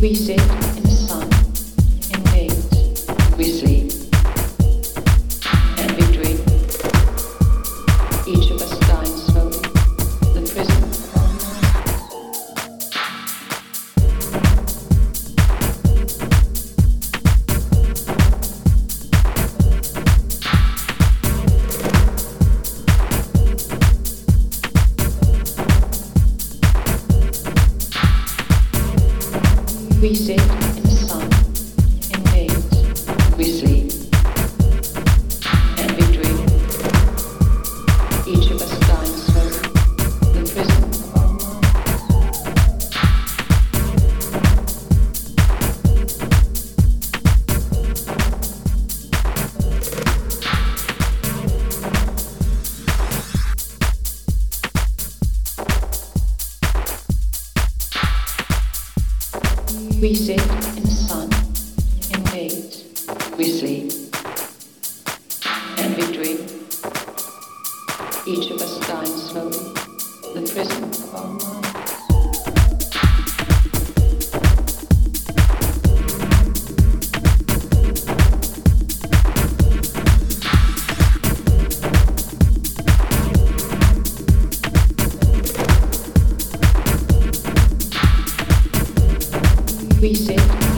we see. we did. We sit in the sun, and wait. We sleep. And we dream. Each of us dying slowly. The prison of our mind. we sit